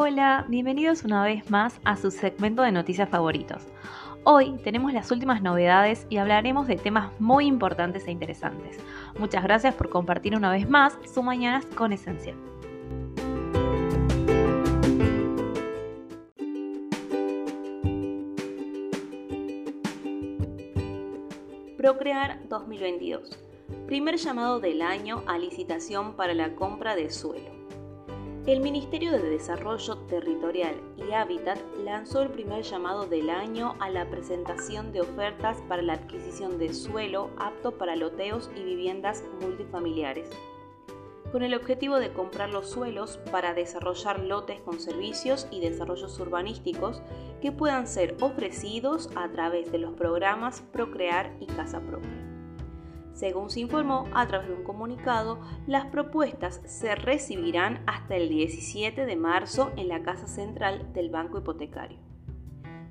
Hola, bienvenidos una vez más a su segmento de noticias favoritos. Hoy tenemos las últimas novedades y hablaremos de temas muy importantes e interesantes. Muchas gracias por compartir una vez más su Mañanas con Esencia. Procrear 2022. Primer llamado del año a licitación para la compra de suelo. El Ministerio de Desarrollo Territorial y Hábitat lanzó el primer llamado del año a la presentación de ofertas para la adquisición de suelo apto para loteos y viviendas multifamiliares, con el objetivo de comprar los suelos para desarrollar lotes con servicios y desarrollos urbanísticos que puedan ser ofrecidos a través de los programas Procrear y Casa Propia. Según se informó a través de un comunicado, las propuestas se recibirán hasta el 17 de marzo en la Casa Central del Banco Hipotecario.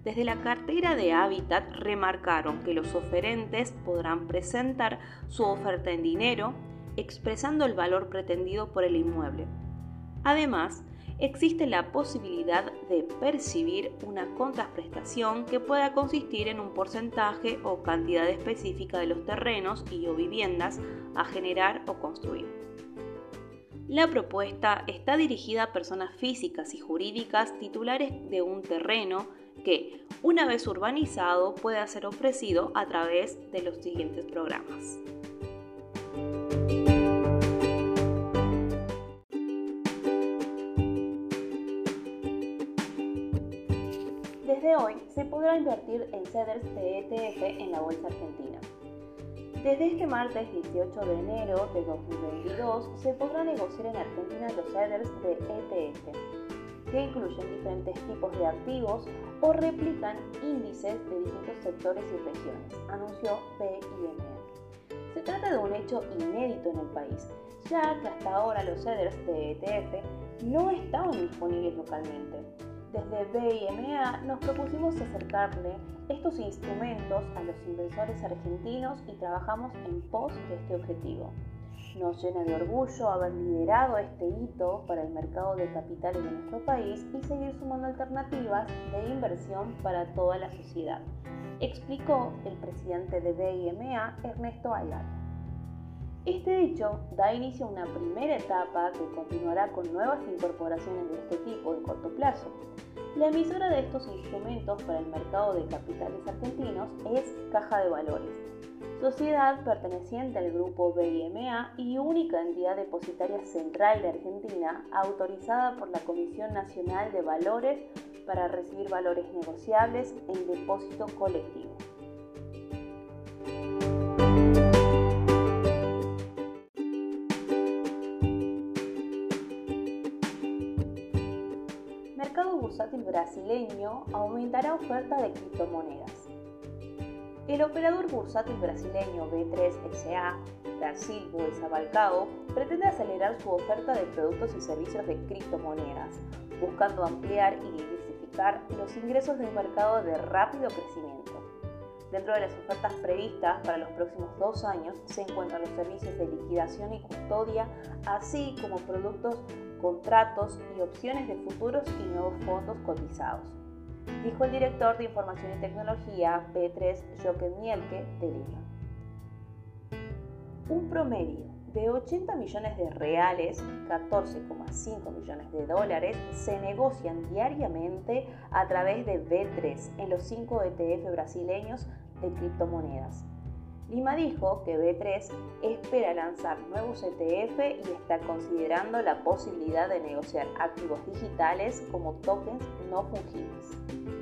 Desde la cartera de Hábitat remarcaron que los oferentes podrán presentar su oferta en dinero, expresando el valor pretendido por el inmueble. Además, existe la posibilidad de percibir una contraprestación que pueda consistir en un porcentaje o cantidad específica de los terrenos y o viviendas a generar o construir. La propuesta está dirigida a personas físicas y jurídicas titulares de un terreno que, una vez urbanizado, pueda ser ofrecido a través de los siguientes programas. Desde hoy se podrá invertir en CEDERS de ETF en la Bolsa Argentina. Desde este martes 18 de enero de 2022 se podrá negociar en Argentina los CEDERS de ETF, que incluyen diferentes tipos de activos o replican índices de distintos sectores y regiones, anunció BIMR. Se trata de un hecho inédito en el país, ya que hasta ahora los CEDERS de ETF no estaban disponibles localmente desde BIMA nos propusimos acercarle estos instrumentos a los inversores argentinos y trabajamos en pos de este objetivo. Nos llena de orgullo haber liderado este hito para el mercado de capitales de nuestro país y seguir sumando alternativas de inversión para toda la sociedad, explicó el presidente de BIMA, Ernesto Ayala. Este hecho da inicio a una primera etapa que continuará con nuevas incorporaciones de este tipo en corto plazo. La emisora de estos instrumentos para el mercado de capitales argentinos es Caja de Valores, sociedad perteneciente al grupo BIMA y única entidad depositaria central de Argentina autorizada por la Comisión Nacional de Valores para recibir valores negociables en depósito colectivo. Mercado bursátil brasileño aumentará oferta de criptomonedas. El operador bursátil brasileño B3 SA, Brasil Bolsa Balcao, pretende acelerar su oferta de productos y servicios de criptomonedas, buscando ampliar y diversificar los ingresos de un mercado de rápido crecimiento. Dentro de las ofertas previstas para los próximos dos años se encuentran los servicios de liquidación y custodia, así como productos contratos y opciones de futuros y nuevos fondos cotizados, dijo el director de Información y Tecnología P3 Jochen Mielke de Lima. Un promedio de 80 millones de reales, 14,5 millones de dólares, se negocian diariamente a través de B3 en los 5 ETF brasileños de criptomonedas Lima dijo que B3 espera lanzar nuevos ETF y está considerando la posibilidad de negociar activos digitales como tokens no fungibles.